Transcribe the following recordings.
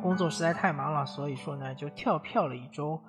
工作实在太忙了，所以说呢就跳票了一周。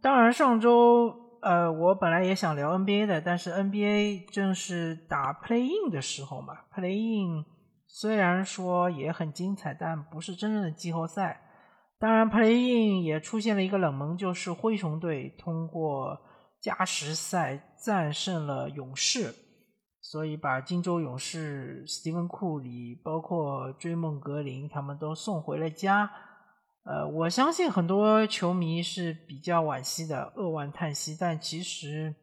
当然，上周呃，我本来也想聊 NBA 的，但是 NBA 正是打 Play In 的时候嘛，Play In 虽然说也很精彩，但不是真正的季后赛。当然，Play In 也出现了一个冷门，就是灰熊队通过加时赛战胜了勇士，所以把金州勇士、斯蒂芬库里，包括追梦格林他们都送回了家。呃，我相信很多球迷是比较惋惜的，扼腕叹息。但其实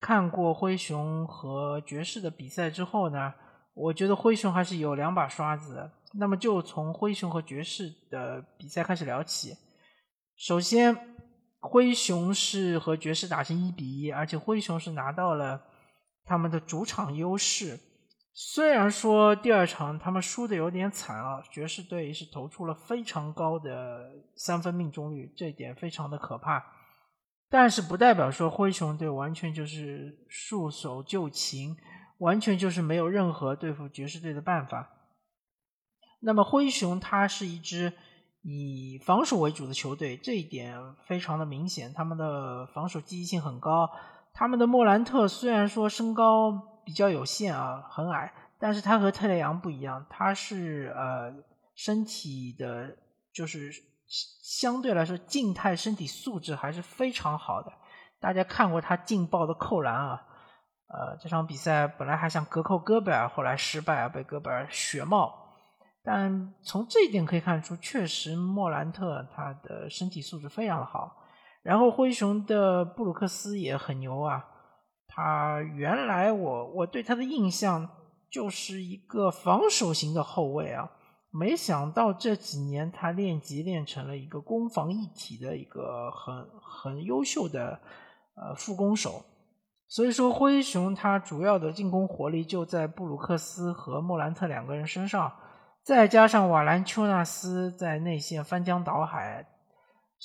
看过灰熊和爵士的比赛之后呢，我觉得灰熊还是有两把刷子。那么就从灰熊和爵士的比赛开始聊起。首先，灰熊是和爵士打成一比一，而且灰熊是拿到了他们的主场优势。虽然说第二场他们输的有点惨啊，爵士队是投出了非常高的三分命中率，这一点非常的可怕。但是不代表说灰熊队完全就是束手就擒，完全就是没有任何对付爵士队的办法。那么灰熊它是一支以防守为主的球队，这一点非常的明显。他们的防守积极性很高。他们的莫兰特虽然说身高比较有限啊，很矮，但是他和特雷杨不一样，他是呃身体的，就是相对来说静态身体素质还是非常好的。大家看过他劲爆的扣篮啊，呃这场比赛本来还想隔扣戈贝尔，后来失败啊，被戈贝尔血帽。但从这一点可以看出，确实莫兰特他的身体素质非常的好。然后灰熊的布鲁克斯也很牛啊，他原来我我对他的印象就是一个防守型的后卫啊，没想到这几年他练级练成了一个攻防一体的一个很很优秀的呃副攻手。所以说灰熊他主要的进攻火力就在布鲁克斯和莫兰特两个人身上。再加上瓦兰丘纳斯在内线翻江倒海，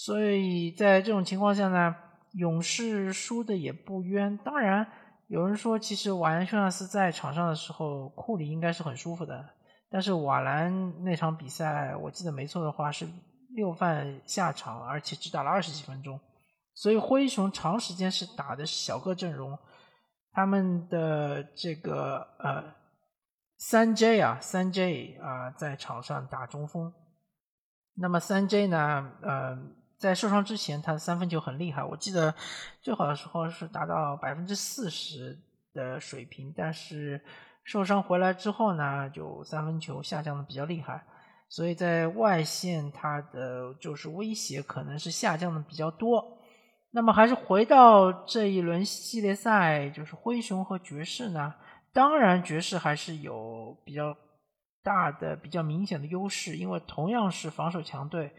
所以在这种情况下呢，勇士输的也不冤。当然，有人说，其实瓦兰丘纳斯在场上的时候，库里应该是很舒服的。但是瓦兰那场比赛，我记得没错的话是六犯下场，而且只打了二十几分钟。所以灰熊长时间是打的小个阵容，他们的这个呃。三 J 啊，三 J 啊，在场上打中锋。那么三 J 呢，呃，在受伤之前，他的三分球很厉害。我记得最好的时候是达到百分之四十的水平，但是受伤回来之后呢，就三分球下降的比较厉害。所以在外线，他的就是威胁可能是下降的比较多。那么还是回到这一轮系列赛，就是灰熊和爵士呢。当然，爵士还是有比较大的、比较明显的优势，因为同样是防守强队，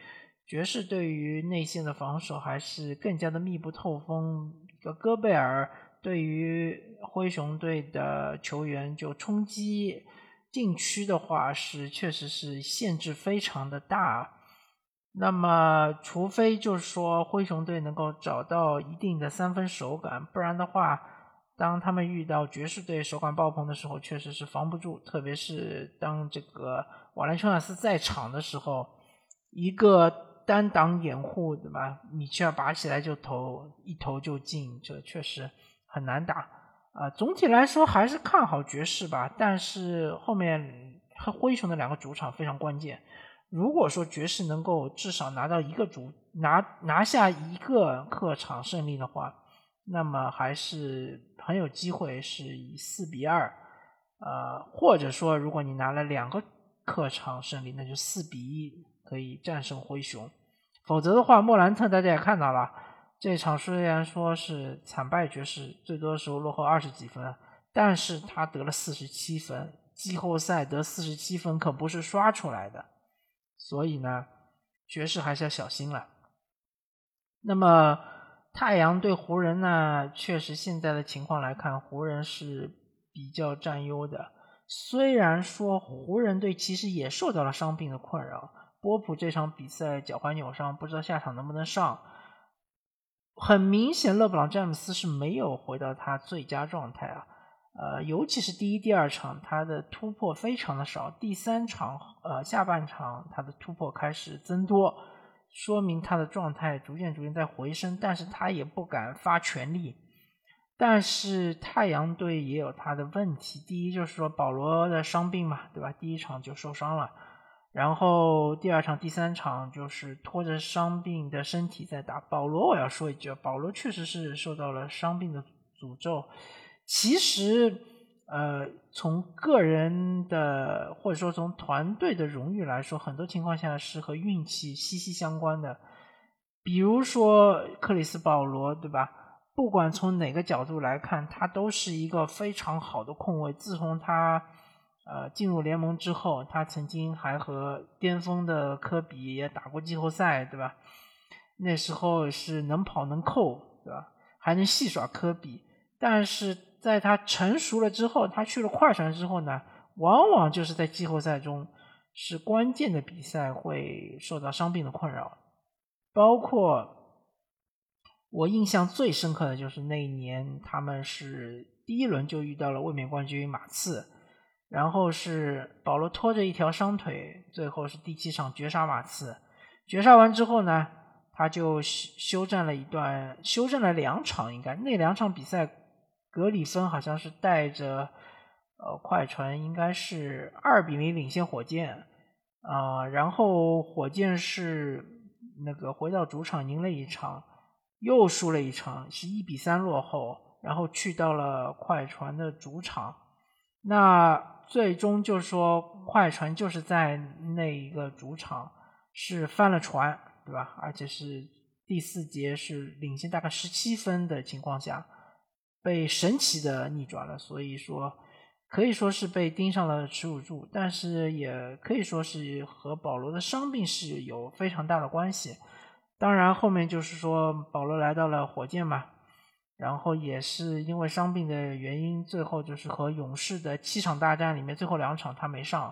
爵士对于内线的防守还是更加的密不透风。个戈贝尔对于灰熊队的球员就冲击禁区的话，是确实是限制非常的大。那么，除非就是说灰熊队能够找到一定的三分手感，不然的话。当他们遇到爵士队手感爆棚的时候，确实是防不住。特别是当这个瓦兰丘纳斯在场的时候，一个单挡掩护，对吧？米切尔拔起来就投，一投就进，这确实很难打。啊，总体来说还是看好爵士吧。但是后面和灰熊的两个主场非常关键。如果说爵士能够至少拿到一个主拿拿下一个客场胜利的话，那么还是很有机会是以四比二，呃，或者说如果你拿了两个客场胜利，那就四比一可以战胜灰熊。否则的话，莫兰特大家也看到了，这场虽然说是惨败爵士，最多的时候落后二十几分，但是他得了四十七分，季后赛得四十七分可不是刷出来的，所以呢，爵士还是要小心了。那么。太阳对湖人呢，确实现在的情况来看，湖人是比较占优的。虽然说湖人队其实也受到了伤病的困扰，波普这场比赛脚踝扭伤，不知道下场能不能上。很明显，勒布朗詹姆斯是没有回到他最佳状态啊。呃，尤其是第一、第二场，他的突破非常的少。第三场，呃，下半场他的突破开始增多，说明他的状态逐渐逐渐在回升。但是他也不敢发全力。但是太阳队也有他的问题，第一就是说保罗的伤病嘛，对吧？第一场就受伤了，然后第二场、第三场就是拖着伤病的身体在打。保罗，我要说一句，保罗确实是受到了伤病的诅咒。其实，呃，从个人的或者说从团队的荣誉来说，很多情况下是和运气息息相关的。比如说克里斯保罗，对吧？不管从哪个角度来看，他都是一个非常好的控卫。自从他呃进入联盟之后，他曾经还和巅峰的科比也打过季后赛，对吧？那时候是能跑能扣，对吧？还能戏耍科比，但是。在他成熟了之后，他去了快船之后呢，往往就是在季后赛中是关键的比赛会受到伤病的困扰。包括我印象最深刻的就是那一年，他们是第一轮就遇到了卫冕冠军马刺，然后是保罗拖着一条伤腿，最后是第七场绝杀马刺。绝杀完之后呢，他就休休战了一段，休战了两场，应该那两场比赛。格里芬好像是带着呃快船，应该是二比零领先火箭啊，然后火箭是那个回到主场赢了一场，又输了一场，是一比三落后，然后去到了快船的主场，那最终就是说快船就是在那一个主场是翻了船，对吧？而且是第四节是领先大概十七分的情况下。被神奇的逆转了，所以说可以说是被盯上了耻辱柱，但是也可以说是和保罗的伤病是有非常大的关系。当然后面就是说保罗来到了火箭嘛，然后也是因为伤病的原因，最后就是和勇士的七场大战里面最后两场他没上，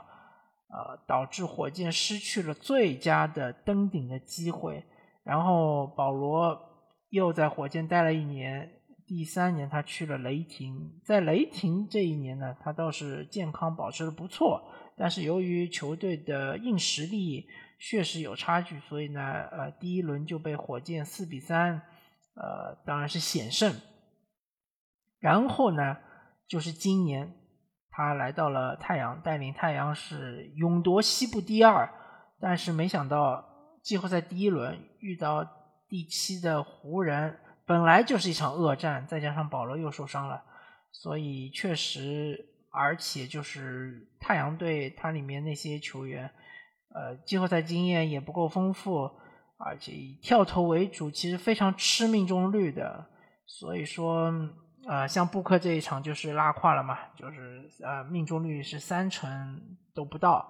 呃，导致火箭失去了最佳的登顶的机会。然后保罗又在火箭待了一年。第三年，他去了雷霆。在雷霆这一年呢，他倒是健康保持的不错，但是由于球队的硬实力确实有差距，所以呢，呃，第一轮就被火箭四比三，呃，当然是险胜。然后呢，就是今年他来到了太阳，带领太阳是勇夺西部第二，但是没想到季后赛第一轮遇到第七的湖人。本来就是一场恶战，再加上保罗又受伤了，所以确实，而且就是太阳队，它里面那些球员，呃，季后赛经验也不够丰富，而且以跳投为主，其实非常吃命中率的。所以说，呃，像布克这一场就是拉胯了嘛，就是呃，命中率是三成都不到。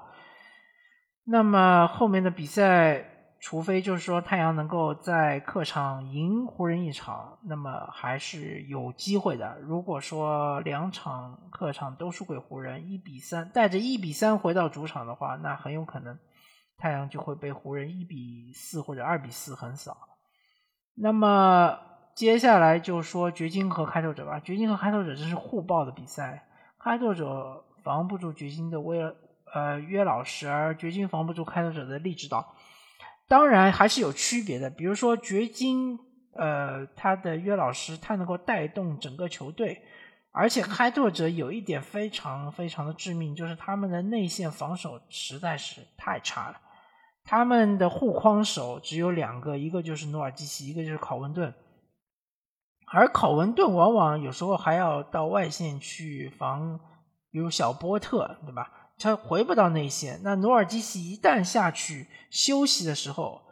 那么后面的比赛。除非就是说太阳能够在客场赢湖人一场，那么还是有机会的。如果说两场客场都输给湖人，一比三带着一比三回到主场的话，那很有可能太阳就会被湖人一比四或者二比四横扫。那么接下来就说掘金和开拓者吧。掘金和开拓者这是互爆的比赛，开拓者防不住掘金的威尔呃约老师，而掘金防不住开拓者的利指导。当然还是有区别的，比如说掘金，呃，他的约老师他能够带动整个球队，而且开拓者有一点非常非常的致命，就是他们的内线防守实在是太差了，他们的护框手只有两个，一个就是努尔基奇，一个就是考文顿，而考文顿往往有时候还要到外线去防，比如小波特，对吧？他回不到内线，那努尔基奇一旦下去休息的时候，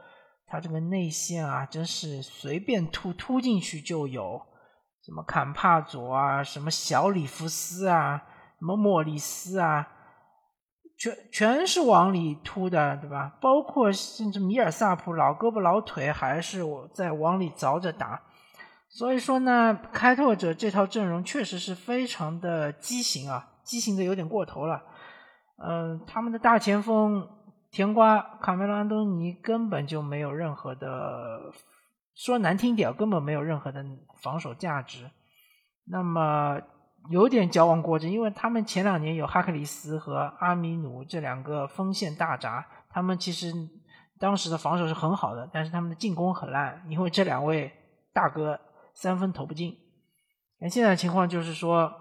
他这个内线啊，真是随便突突进去就有，什么坎帕佐啊，什么小里弗斯啊，什么莫里斯啊，全全是往里突的，对吧？包括甚至米尔萨普老胳膊老腿还是我在往里凿着打，所以说呢，开拓者这套阵容确实是非常的畸形啊，畸形的有点过头了。嗯，他们的大前锋甜瓜卡梅隆安东尼根本就没有任何的，说难听点，根本没有任何的防守价值。那么有点矫枉过正，因为他们前两年有哈克里斯和阿米努这两个锋线大闸，他们其实当时的防守是很好的，但是他们的进攻很烂，因为这两位大哥三分投不进。那现在情况就是说，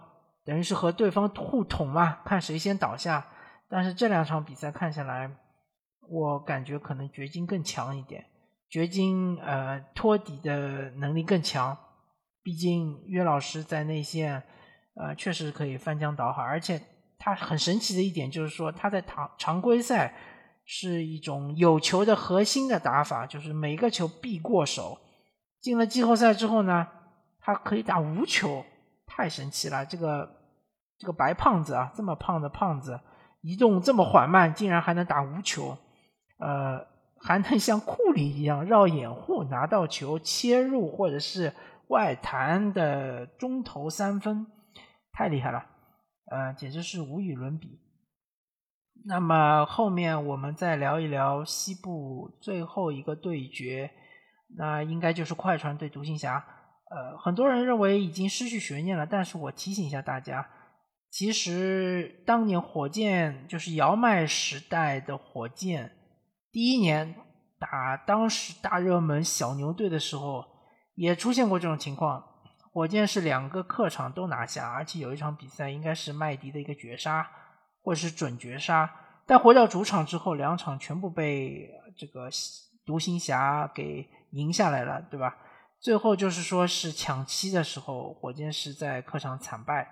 等于是和对方互捅嘛，看谁先倒下。但是这两场比赛看下来，我感觉可能掘金更强一点，掘金呃托底的能力更强，毕竟约老师在内线。呃，确实可以翻江倒海，而且他很神奇的一点就是说，他在常常规赛是一种有球的核心的打法，就是每个球必过手。进了季后赛之后呢，他可以打无球，太神奇了！这个这个白胖子啊，这么胖的胖子，移动这么缓慢，竟然还能打无球，呃，还能像库里一样绕掩护拿到球切入或者是外弹的中投三分。太厉害了，呃，简直是无与伦比。那么后面我们再聊一聊西部最后一个对决，那应该就是快船对独行侠。呃，很多人认为已经失去悬念了，但是我提醒一下大家，其实当年火箭就是姚麦时代的火箭，第一年打当时大热门小牛队的时候，也出现过这种情况。火箭是两个客场都拿下，而且有一场比赛应该是麦迪的一个绝杀，或者是准绝杀。但回到主场之后，两场全部被这个独行侠给赢下来了，对吧？最后就是说是抢七的时候，火箭是在客场惨败，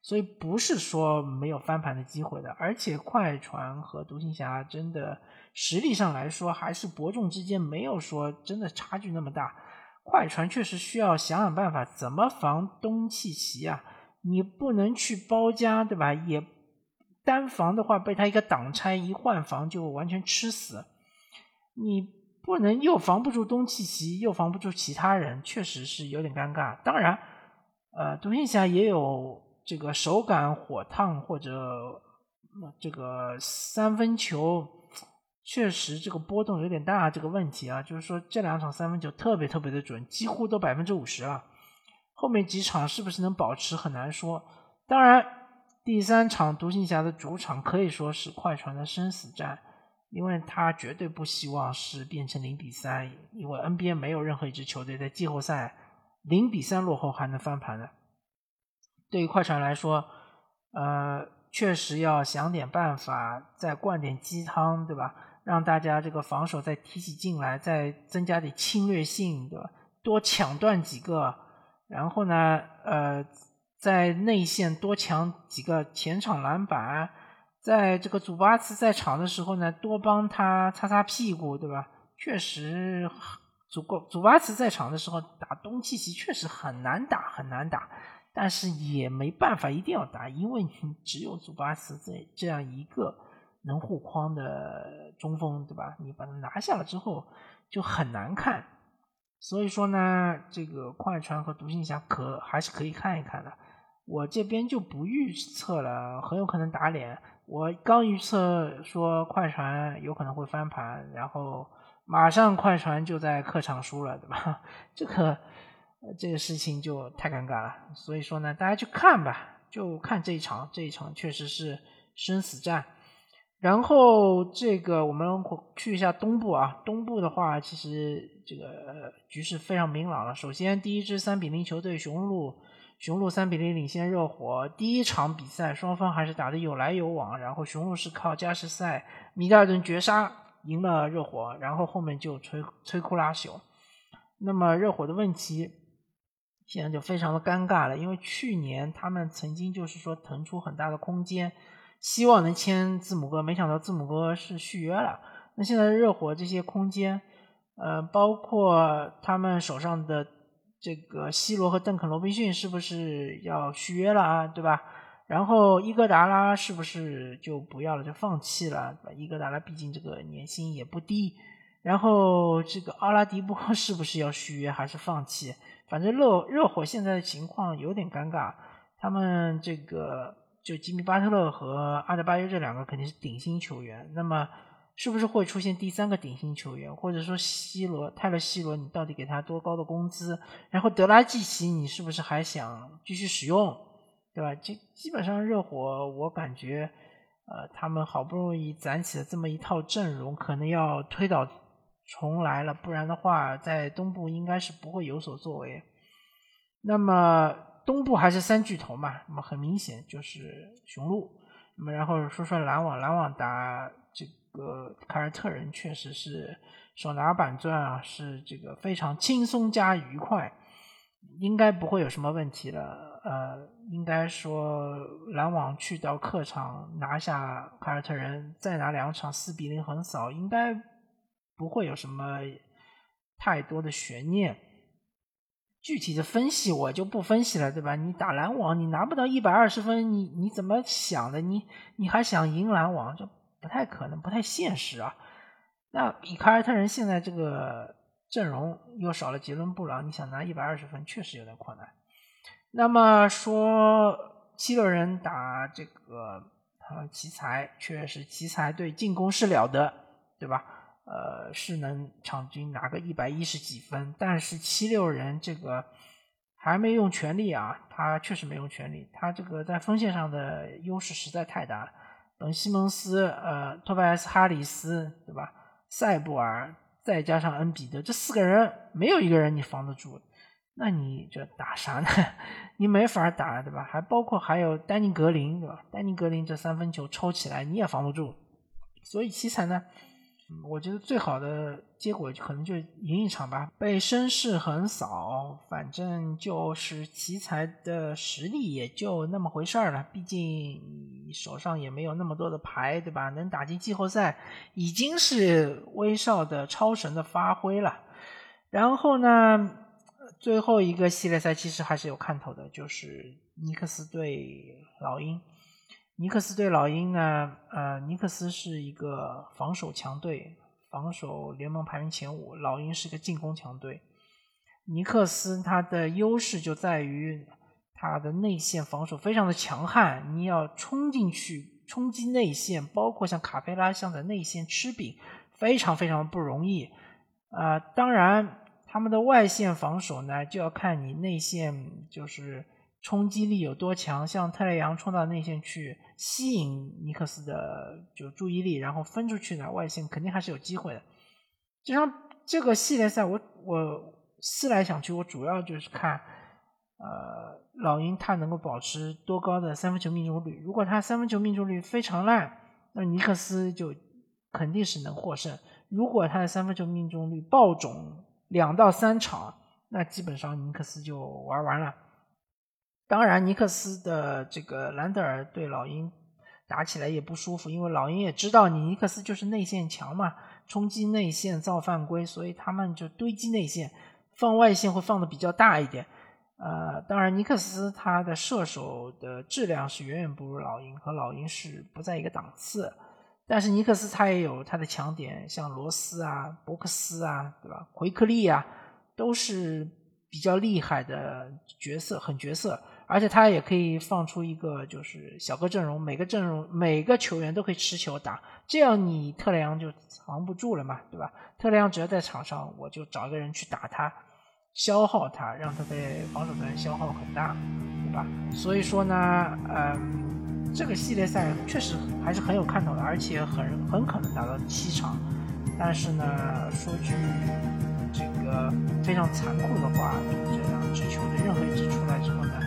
所以不是说没有翻盘的机会的。而且快船和独行侠真的实力上来说，还是伯仲之间，没有说真的差距那么大。快船确实需要想想办法，怎么防东契奇啊？你不能去包夹，对吧？也单防的话，被他一个挡拆一换防就完全吃死。你不能又防不住东契奇，又防不住其他人，确实是有点尴尬。当然，呃，独行侠也有这个手感火烫或者这个三分球。确实，这个波动有点大，这个问题啊，就是说这两场三分球特别特别的准，几乎都百分之五十了。后面几场是不是能保持很难说。当然，第三场独行侠的主场可以说是快船的生死战，因为他绝对不希望是变成零比三，因为 NBA 没有任何一支球队在季后赛零比三落后还能翻盘的。对于快船来说，呃，确实要想点办法，再灌点鸡汤，对吧？让大家这个防守再提起劲来，再增加点侵略性，对吧？多抢断几个，然后呢，呃，在内线多抢几个前场篮板，在这个祖巴茨在场的时候呢，多帮他擦擦屁股，对吧？确实，祖够祖巴茨在场的时候打东契奇确实很难打，很难打，但是也没办法，一定要打，因为你只有祖巴茨这这样一个。能护框的中锋，对吧？你把它拿下了之后就很难看，所以说呢，这个快船和独行侠可还是可以看一看的。我这边就不预测了，很有可能打脸。我刚预测说快船有可能会翻盘，然后马上快船就在客场输了，对吧？这个这个事情就太尴尬了。所以说呢，大家去看吧，就看这一场，这一场确实是生死战。然后这个我们去一下东部啊，东部的话其实这个局势非常明朗了。首先，第一支三比零球队雄鹿，雄鹿三比零领先热火。第一场比赛双方还是打的有来有往，然后雄鹿是靠加时赛米德尔顿绝杀赢了热火，然后后面就摧摧枯拉朽。那么热火的问题现在就非常的尴尬了，因为去年他们曾经就是说腾出很大的空间。希望能签字母哥，没想到字母哥是续约了。那现在热火这些空间，呃，包括他们手上的这个西罗和邓肯罗宾逊是不是要续约了啊？对吧？然后伊戈达拉是不是就不要了，就放弃了？伊戈达拉毕竟这个年薪也不低。然后这个奥拉迪波 是不是要续约还是放弃？反正热热火现在的情况有点尴尬，他们这个。就吉米巴特勒和阿德巴约这两个肯定是顶薪球员，那么是不是会出现第三个顶薪球员？或者说西罗泰勒西罗，你到底给他多高的工资？然后德拉季奇，你是不是还想继续使用？对吧？基基本上热火，我感觉，呃，他们好不容易攒起了这么一套阵容，可能要推倒重来了，不然的话，在东部应该是不会有所作为。那么东部还是三巨头嘛，那么很明显就是雄鹿。那么然后说说篮网，篮网打这个凯尔特人确实是手拿板钻啊，是这个非常轻松加愉快，应该不会有什么问题了。呃，应该说篮网去到客场拿下凯尔特人，再拿两场四比零横扫，应该不会有什么太多的悬念。具体的分析我就不分析了，对吧？你打篮网，你拿不到一百二十分，你你怎么想的？你你还想赢篮网，这不太可能，不太现实啊。那以凯尔特人现在这个阵容，又少了杰伦布朗，你想拿一百二十分，确实有点困难。那么说七六人打这个呃奇才，确实奇才对进攻是了得，对吧？呃，是能场均拿个一百一十几分，但是七六人这个还没用全力啊，他确实没用全力，他这个在锋线上的优势实在太大了。本西蒙斯、呃，托拜斯、哈里斯，对吧？塞布尔再加上恩比德，这四个人没有一个人你防得住，那你这打啥呢？你没法打，对吧？还包括还有丹尼格林，对吧？丹尼格林这三分球抽起来你也防不住，所以奇才呢？我觉得最好的结果可能就赢一场吧，被绅士横扫，反正就是奇才的实力也就那么回事儿了。毕竟手上也没有那么多的牌，对吧？能打进季后赛已经是威少的超神的发挥了。然后呢，最后一个系列赛其实还是有看头的，就是尼克斯对老鹰。尼克斯对老鹰呢？呃，尼克斯是一个防守强队，防守联盟排名前五。老鹰是个进攻强队。尼克斯他的优势就在于他的内线防守非常的强悍，你要冲进去冲击内线，包括像卡佩拉像在内线吃饼，非常非常不容易。啊，当然他们的外线防守呢，就要看你内线就是。冲击力有多强？像特雷杨冲到内线去吸引尼克斯的就注意力，然后分出去呢，外线肯定还是有机会的。就像这个系列赛，我我思来想去，我主要就是看，呃，老鹰他能够保持多高的三分球命中率。如果他三分球命中率非常烂，那尼克斯就肯定是能获胜。如果他的三分球命中率爆种两到三场，那基本上尼克斯就玩完了。当然，尼克斯的这个兰德尔对老鹰打起来也不舒服，因为老鹰也知道你尼克斯就是内线强嘛，冲击内线造犯规，所以他们就堆积内线，放外线会放的比较大一点。呃，当然，尼克斯他的射手的质量是远远不如老鹰，和老鹰是不在一个档次。但是尼克斯他也有他的强点，像罗斯啊、伯克斯啊，对吧？奎克利啊，都是比较厉害的角色，狠角色。而且他也可以放出一个就是小个阵容，每个阵容每个球员都可以持球打，这样你特雷杨就藏不住了嘛，对吧？特雷杨只要在场上，我就找一个人去打他，消耗他，让他在防守端消耗很大，对吧？所以说呢，嗯，这个系列赛确实还是很有看头的，而且很很可能打到七场。但是呢，说句这个非常残酷的话，这两支球队任何一支出来之后呢？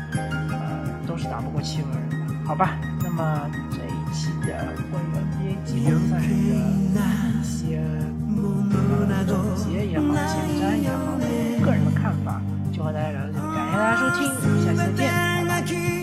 是打不过七六人的。好吧那么这一期的关于边际联赛的一些呃总结也好前瞻也好个人的看法就和大家聊到这里感谢大家收听我们下期再见拜拜。